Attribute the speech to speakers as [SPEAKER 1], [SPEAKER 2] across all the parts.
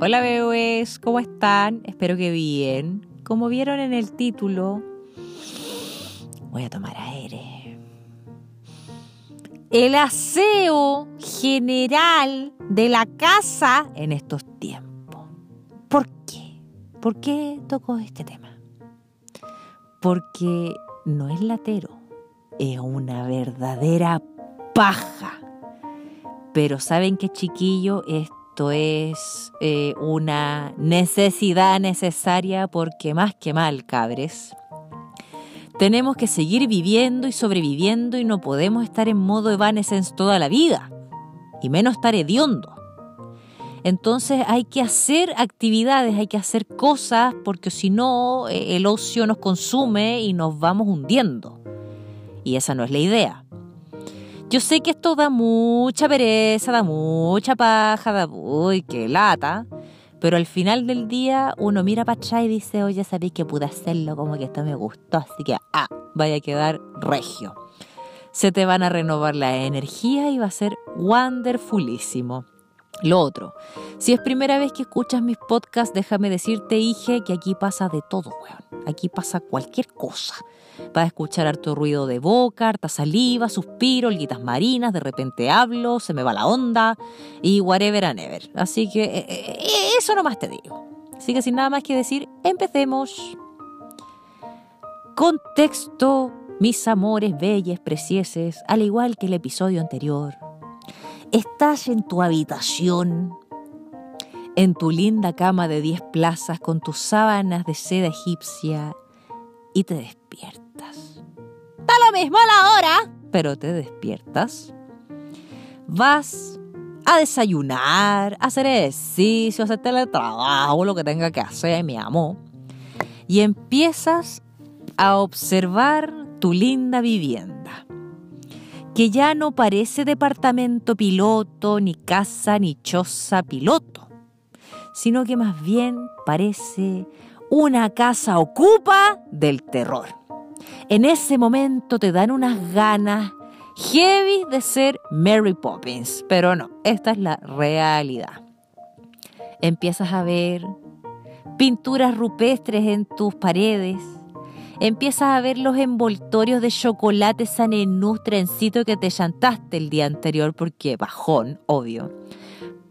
[SPEAKER 1] Hola bebés, ¿cómo están? Espero que bien. Como vieron en el título, voy a tomar aire. El aseo general de la casa en estos tiempos. ¿Por qué? ¿Por qué toco este tema? Porque no es latero, es una verdadera paja. Pero ¿saben qué chiquillo? Esto es eh, una necesidad necesaria porque más que mal, cabres. Tenemos que seguir viviendo y sobreviviendo y no podemos estar en modo evanescence toda la vida. Y menos estar hediondo. Entonces hay que hacer actividades, hay que hacer cosas porque si no eh, el ocio nos consume y nos vamos hundiendo. Y esa no es la idea. Yo sé que esto da mucha pereza, da mucha paja, da uy, qué lata. Pero al final del día uno mira para atrás y dice, oye, sabéis que pude hacerlo, como que esto me gustó, así que, ah, vaya a quedar regio. Se te van a renovar la energía y va a ser wonderfulísimo. Lo otro, si es primera vez que escuchas mis podcasts, déjame decirte, hije, que aquí pasa de todo, weón. Aquí pasa cualquier cosa. Vas a escuchar harto ruido de boca, harta saliva, suspiro, olguitas marinas, de repente hablo, se me va la onda y whatever and ever. Así que eh, eh, eh, eso nomás te digo. Así que sin nada más que decir, empecemos. Contexto, mis amores bellas, precieses, al igual que el episodio anterior. Estás en tu habitación, en tu linda cama de 10 plazas con tus sábanas de seda egipcia y te despiertas. Da lo mismo a la hora, pero te despiertas. Vas a desayunar, a hacer ejercicio, a hacer teletrabajo, lo que tenga que hacer, mi amor. Y empiezas a observar tu linda vivienda, que ya no parece departamento piloto, ni casa, ni choza piloto, sino que más bien parece una casa ocupa del terror. En ese momento te dan unas ganas heavy de ser Mary Poppins, pero no, esta es la realidad. Empiezas a ver pinturas rupestres en tus paredes, empiezas a ver los envoltorios de chocolate sanenús trencito que te chantaste el día anterior, porque bajón, obvio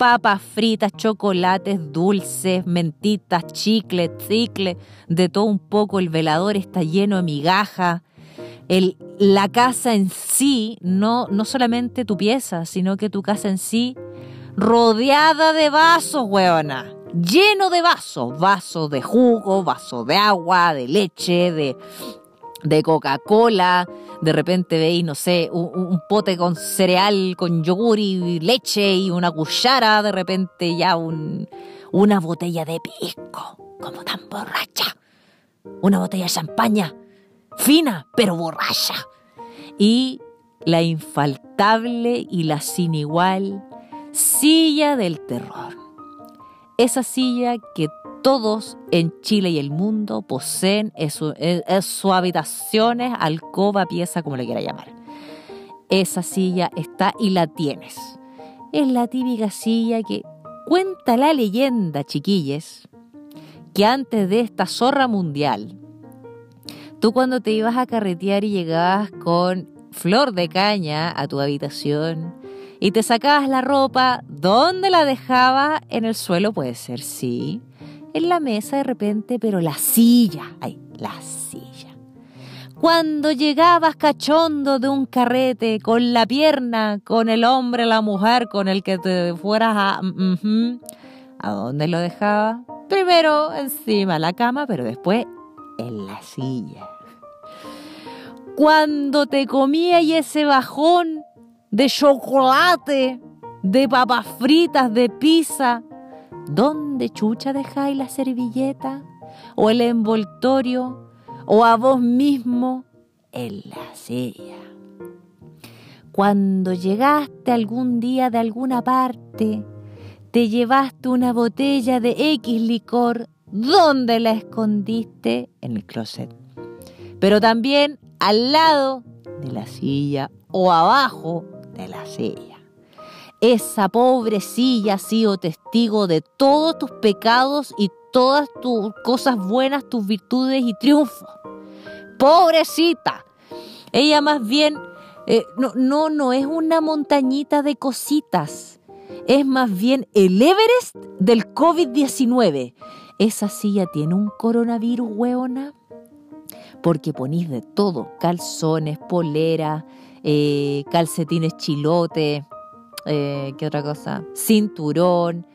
[SPEAKER 1] papas fritas, chocolates, dulces, mentitas, chicles, cicle, de todo un poco. El velador está lleno de migajas. El, la casa en sí, no, no solamente tu pieza, sino que tu casa en sí, rodeada de vasos, weona. Lleno de vasos, vasos de jugo, vasos de agua, de leche, de, de Coca-Cola, de repente veis, no sé, un, pote con cereal, con yogur y leche y una cuchara, de repente ya un, una botella de pisco, como tan borracha, una botella de champaña, fina pero borracha, y la infaltable y la sin igual silla del terror. Esa silla que todos en Chile y el mundo poseen sus habitaciones, alcoba, pieza, como le quiera llamar. Esa silla está y la tienes. Es la típica silla que cuenta la leyenda, chiquilles, que antes de esta zorra mundial, tú cuando te ibas a carretear y llegabas con flor de caña a tu habitación y te sacabas la ropa, ¿dónde la dejabas? En el suelo puede ser, sí en la mesa de repente, pero la silla, ay, la silla. Cuando llegabas cachondo de un carrete con la pierna, con el hombre, la mujer, con el que te fueras a... ¿A dónde lo dejabas? Primero encima la cama, pero después en la silla. Cuando te comía y ese bajón de chocolate, de papas fritas, de pizza, ¿Dónde chucha dejáis la servilleta? ¿O el envoltorio? ¿O a vos mismo? En la silla. Cuando llegaste algún día de alguna parte, te llevaste una botella de X licor, ¿dónde la escondiste? En el closet. Pero también al lado de la silla o abajo de la silla. esa pobrecilla ha sido testigo de todos tus pecados y todas tus cosas buenas, tus virtudes y triunfos. Pobrecita. Ella más bien, eh, no, no, no es una montañita de cositas. Es más bien el Everest del COVID-19. Esa silla tiene un coronavirus, hueona. Porque ponís de todo, calzones, polera, eh, calcetines chilote, eh, ¿qué otra cosa? Cinturón,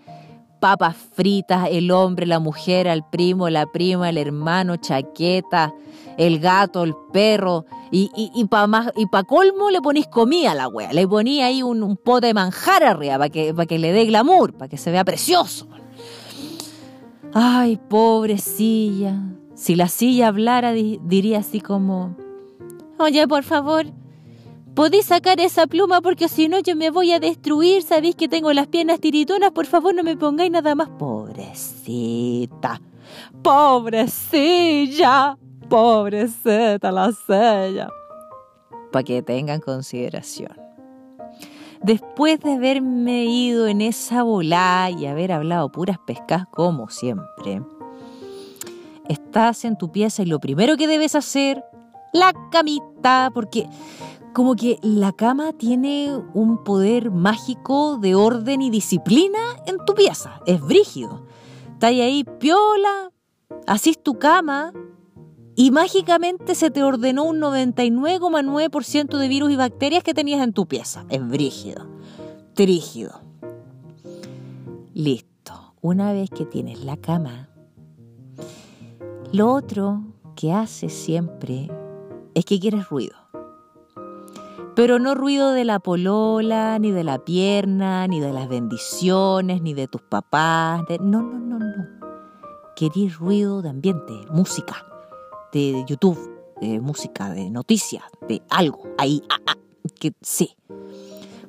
[SPEAKER 1] papas fritas, el hombre, la mujer, el primo, la prima, el hermano, chaqueta, el gato, el perro, y, y, para y pa colmo le ponís comida a la wea, le ponía ahí un, pote de manjar arriba para que, que le dé glamour, para que se vea precioso. Ay, pobrecilla. Si la silla hablara, diría así como, oye, por favor, Podéis sacar esa pluma porque si no yo me voy a destruir. Sabéis que tengo las piernas tiritonas. Por favor no me pongáis nada más. Pobrecita. Pobrecilla. Pobrecita la sella. Para que tengan consideración. Después de haberme ido en esa bola y haber hablado puras pescas como siempre, estás en tu pieza y lo primero que debes hacer, la camita, porque como que la cama tiene un poder mágico de orden y disciplina en tu pieza. Es brígido. Estás ahí piola, asís tu cama y mágicamente se te ordenó un 99,9% de virus y bacterias que tenías en tu pieza. Es brígido. Trígido. Listo. Una vez que tienes la cama, lo otro que haces siempre es que quieres ruido. Pero no ruido de la polola, ni de la pierna, ni de las bendiciones, ni de tus papás. No, no, no, no. Querís ruido de ambiente, música, de YouTube, de música, de noticias, de algo. Ahí, ah, ah, que sí.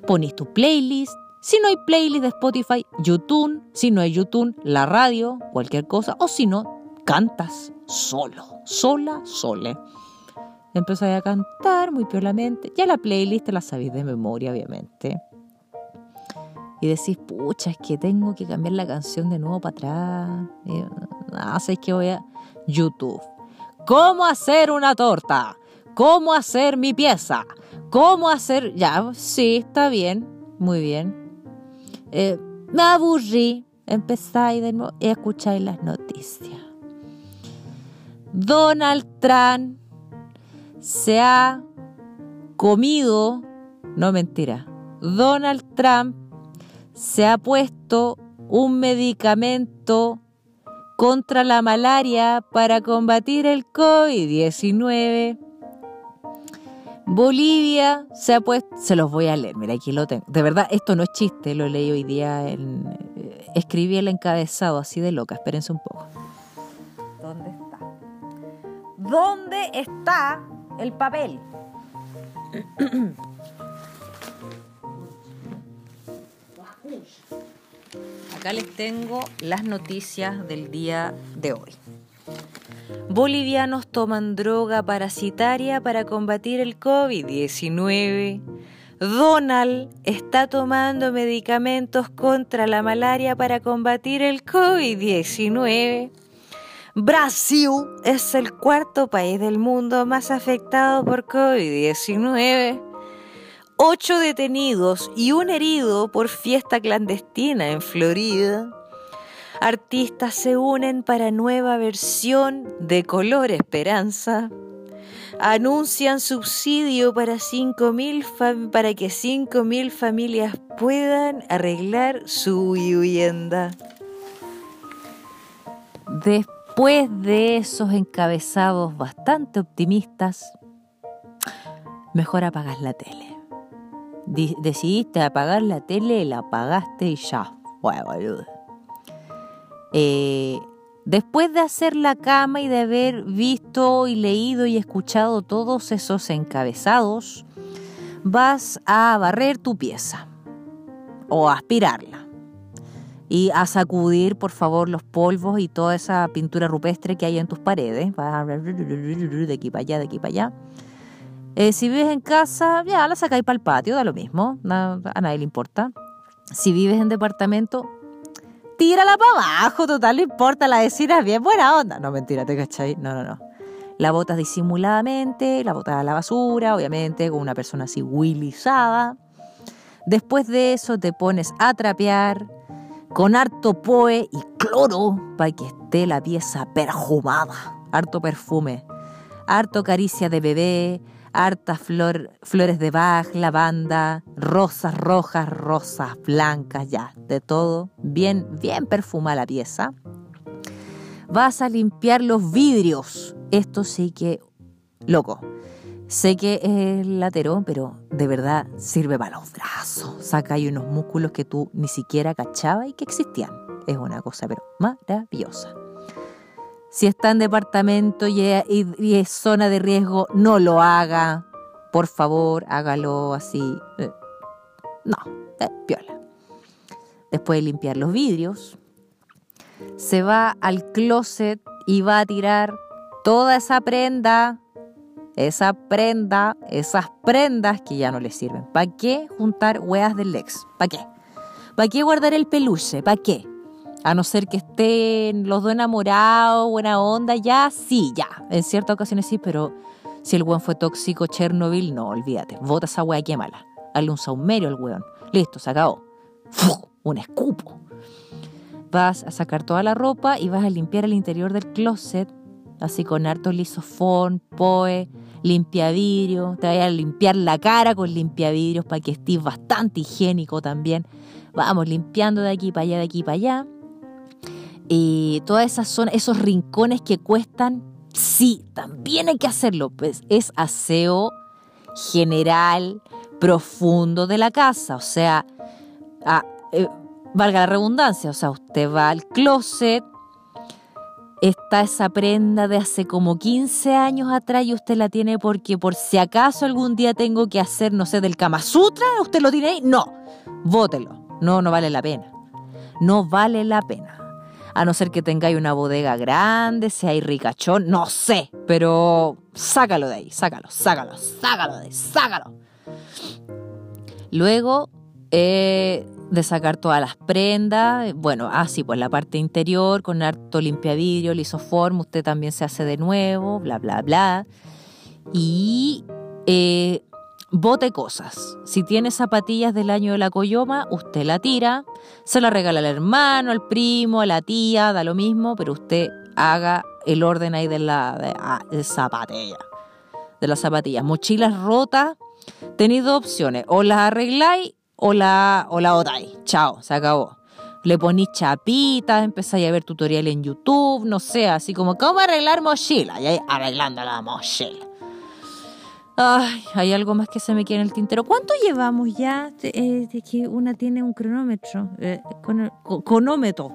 [SPEAKER 1] Pones tu playlist. Si no hay playlist de Spotify, YouTube. Si no hay YouTube, la radio, cualquier cosa. O si no, cantas solo, sola, sole. Empecé a cantar muy piolamente. Ya la playlist la sabéis de memoria, obviamente. Y decís, pucha, es que tengo que cambiar la canción de nuevo para atrás. ah, sabéis que voy a YouTube. ¿Cómo hacer una torta? ¿Cómo hacer mi pieza? ¿Cómo hacer...? Ya, sí, está bien. Muy bien. Eh, me aburrí. Empezáis de nuevo y escucháis las noticias. Donald Trump se ha comido, no mentira, Donald Trump se ha puesto un medicamento contra la malaria para combatir el COVID-19. Bolivia se ha puesto, se los voy a leer, mira aquí lo tengo. De verdad, esto no es chiste, lo leí hoy día, en, eh, escribí el encabezado así de loca, espérense un poco. ¿Dónde está? ¿Dónde está el papel. Acá les tengo las noticias del día de hoy. Bolivianos toman droga parasitaria para combatir el COVID-19. Donald está tomando medicamentos contra la malaria para combatir el COVID-19. Brasil es el cuarto país del mundo más afectado por COVID-19. Ocho detenidos y un herido por fiesta clandestina en Florida. Artistas se unen para nueva versión de Color Esperanza. Anuncian subsidio para, para que 5.000 familias puedan arreglar su vivienda. Después Después de esos encabezados bastante optimistas, mejor apagas la tele. decidiste apagar la tele, la apagaste y ya. Bueno. Eh, después de hacer la cama y de haber visto y leído y escuchado todos esos encabezados, vas a barrer tu pieza o a aspirarla y a sacudir, por favor, los polvos y toda esa pintura rupestre que hay en tus paredes. De aquí para allá, de aquí para allá. Eh, si vives en casa, ya la sacáis para el patio, da lo mismo, a nadie le importa. si vives en departamento, tírala para abajo, total, no importa, la vecina es bien buena onda. No, mentira, ¿te cachai? No, no, no. La botas disimuladamente, la botas a la basura, obviamente, con una persona así willizada. Después de eso te pones a trapear con harto poe y cloro para que esté la pieza perfumada. Harto perfume, harto caricia de bebé, hartas flor, flores de Bach, lavanda, rosas rojas, rosas blancas, ya, de todo. Bien, bien perfumada la pieza. Vas a limpiar los vidrios. Esto sí que, loco. Sé que es laterón, pero de verdad sirve para los brazos. Saca ahí unos músculos que tú ni siquiera cachabas y que existían. Es una cosa, pero maravillosa. Si está en departamento y es, zona de riesgo, no lo haga. Por favor, hágalo así. Eh, no, eh. Después de limpiar los vidrios, se va al closet y va a tirar toda esa prenda, esa prenda, esas prendas que ya no le sirven. ¿Para qué juntar hueas del ex? ¿Para qué? ¿Para qué guardar el peluche? ¿Para qué? A no ser que estén los dos enamorados, buena onda, ya, sí, ya. En ciertas ocasiones sí, pero si el weón fue tóxico, Chernobyl, no, olvídate. Bota esa wea, quémala. Hazle un saumerio al weón. Listo, se acabó. Un escupo. Vas a sacar toda la ropa y vas a limpiar el interior del closet, así con harto lisofón, poe, limpia vidrio. Te vas a limpiar la cara con limpia vidrios para que estés bastante higiénico también. Vamos limpiando de aquí para allá, de aquí para allá. Y todas esas son esos rincones que cuestan, sí, también hay que hacerlo, pues es aseo general, profundo de la casa, o sea, eh, valga la redundancia, o sea, usted va al closet, está esa prenda de hace como 15 años atrás y usted la tiene porque por si acaso algún día tengo que hacer, no sé, del Kama Sutra, usted lo tiene ahí, no, bótelo, no, no vale la pena, no vale la pena. A no ser que tengáis una bodega grande, seáis ricachón, no sé, pero sácalo de ahí, sácalo, sácalo, sácalo de ahí, sácalo. Luego eh, de sacar todas las prendas, bueno, así pues la parte interior con harto limpiavidrio, lisoform, usted también se hace de nuevo, bla, bla, bla. Y eh, bote cosas. Si tiene zapatillas del año de la coyoma, usted la tira, se la regala al hermano, al primo, a la tía, da lo mismo, pero usted haga el orden ahí de la de, ah, zapatilla. De las zapatillas. Mochilas rotas, tenéis dos opciones. O las arregláis o la, o la botáis. Chao, se acabó. Le ponís chapitas, empezáis a ver tutoriales en YouTube, no sé, así como cómo arreglar mochila. Arreglando la mochila. Ay, hay algo más que se me queda en el tintero. ¿Cuánto llevamos ya? Eh, de que una tiene un cronómetro. Eh, cronómetro.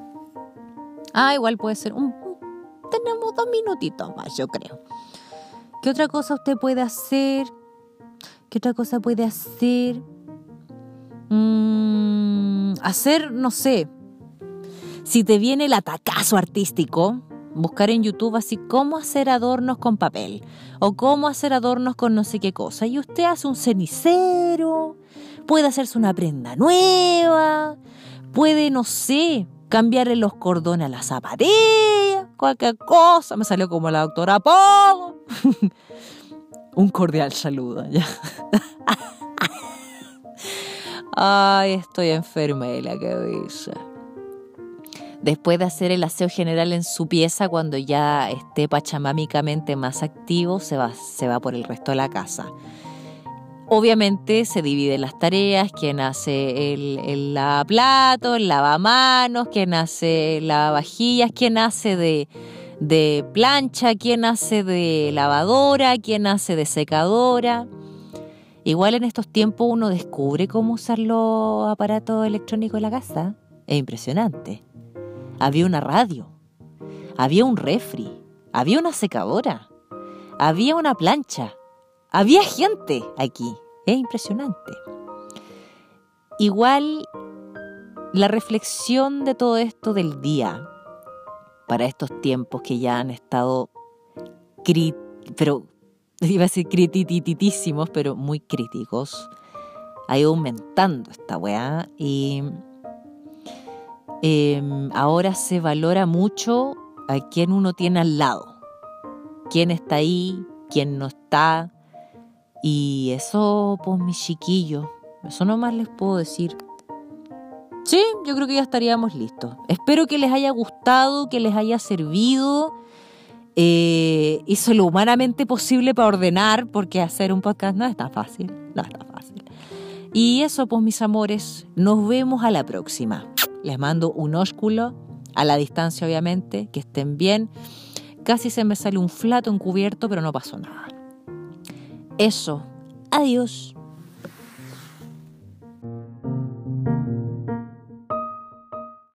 [SPEAKER 1] Ah, igual puede ser. Tenemos dos minutitos más, yo creo. ¿Qué otra cosa usted puede hacer? ¿Qué otra cosa puede hacer? Mm, hacer, no sé. Si te viene el atacazo artístico, buscar en YouTube así cómo hacer adornos con papel o cómo hacer adornos con no sé qué cosa. Y usted hace un cenicero, puede hacerse una prenda nueva, puede, no sé, cambiarle los cordones a la zapatilla, cualquier cosa. Me salió como la doctora Pogo. un cordial saludo. ¿ya? Ay, estoy enferma de la cabeza. Después de hacer el aseo general en su pieza, cuando ya esté pachamámicamente más activo, se va, se va por el resto de la casa. Obviamente se dividen las tareas, quién hace el, el lavaplatos, el lavamanos, quién hace lavavajillas, quién hace de, de plancha, quién hace de lavadora, quién hace de secadora. Igual en estos tiempos uno descubre cómo usar los aparatos electrónicos en la casa. Es impresionante había una radio, había un refri, había una secadora, había una plancha, había gente aquí. Es impresionante. Igual la reflexión de todo esto del día para estos tiempos que ya han estado pero iba a decir critititísimos, pero muy críticos. ha ido aumentando esta weá y em, ahora se valora mucho a quién uno tiene al lado, quién está ahí, quién no está. Y eso, pues mis chiquillos, eso nomás les puedo decir. Sí, yo creo que ya estaríamos listos. Espero que les haya gustado, que les haya servido. Eh, hizo lo humanamente posible para ordenar, porque hacer un podcast no está fácil. No está fácil. Y eso, pues mis amores, nos vemos a la próxima. Les mando un ósculo, a la distancia obviamente, que estén bien. Casi se me sale un flato encubierto, pero no pasó nada. Eso. Adiós.